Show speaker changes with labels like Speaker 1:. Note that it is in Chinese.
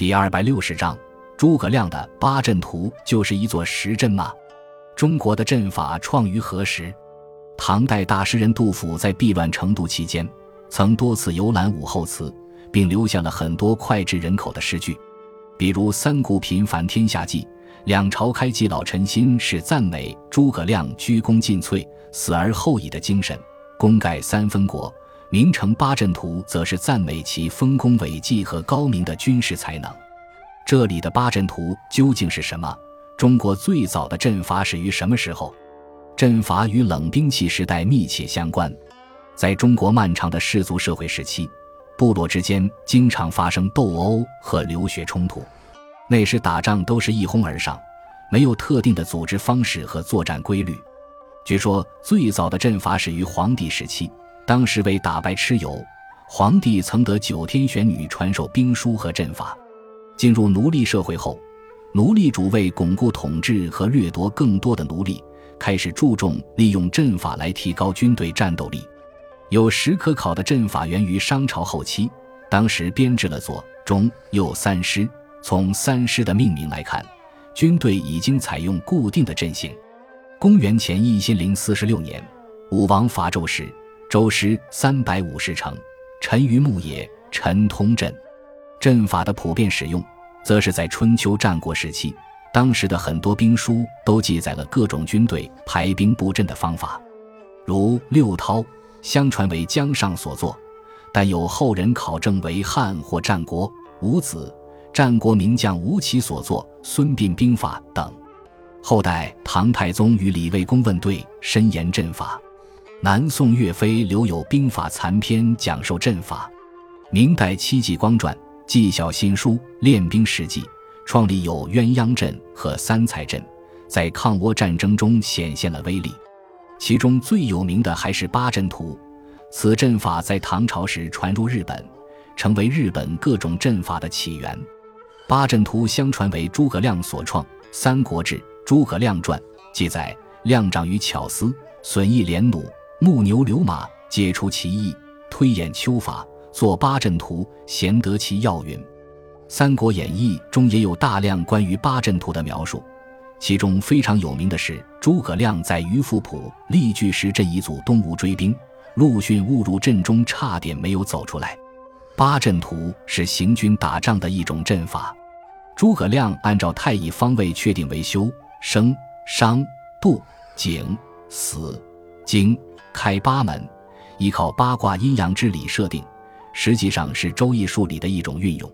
Speaker 1: 第二百六十章，诸葛亮的八阵图就是一座石阵吗？中国的阵法创于何时？唐代大诗人杜甫在避乱成都期间，曾多次游览武侯祠，并留下了很多脍炙人口的诗句，比如《三顾频烦天下计》，两朝开济老臣心，是赞美诸葛亮鞠躬尽瘁、死而后已的精神；功盖三分国。明城八阵图则是赞美其丰功伟绩和高明的军事才能。这里的八阵图究竟是什么？中国最早的阵法始于什么时候？阵法与冷兵器时代密切相关。在中国漫长的氏族社会时期，部落之间经常发生斗殴和流血冲突。那时打仗都是一哄而上，没有特定的组织方式和作战规律。据说最早的阵法始于黄帝时期。当时为打败蚩尤，皇帝曾得九天玄女传授兵书和阵法。进入奴隶社会后，奴隶主为巩固统治和掠夺更多的奴隶，开始注重利用阵法来提高军队战斗力。有史可考的阵法源于商朝后期，当时编制了左、中、右三师。从三师的命名来看，军队已经采用固定的阵型。公元前一千零四十六年，武王伐纣时。周师三百五十城，陈于牧野，陈通阵。阵法的普遍使用，则是在春秋战国时期。当时的很多兵书都记载了各种军队排兵布阵的方法，如六韬，相传为姜尚所作，但有后人考证为汉或战国吴子，战国名将吴起所作《孙膑兵法》等。后代唐太宗与李卫公问对，深研阵法。南宋岳飞留有兵法残篇，讲授阵法。明代戚继光传《纪晓新书·练兵事迹》，创立有鸳鸯阵和三才阵，在抗倭战争中显现了威力。其中最有名的还是八阵图。此阵法在唐朝时传入日本，成为日本各种阵法的起源。八阵图相传为诸葛亮所创，《三国志·诸葛亮传》记载：亮长于巧思，损益连弩。木牛流马，解除其意；推演秋法，作八阵图，贤得其要云。《三国演义》中也有大量关于八阵图的描述，其中非常有名的是诸葛亮在鱼富浦力拒时阵一组东吴追兵，陆逊误入阵中，差点没有走出来。八阵图是行军打仗的一种阵法，诸葛亮按照太乙方位确定为修、生、伤、度、景、死、经。开八门，依靠八卦阴阳之理设定，实际上是周易术理的一种运用。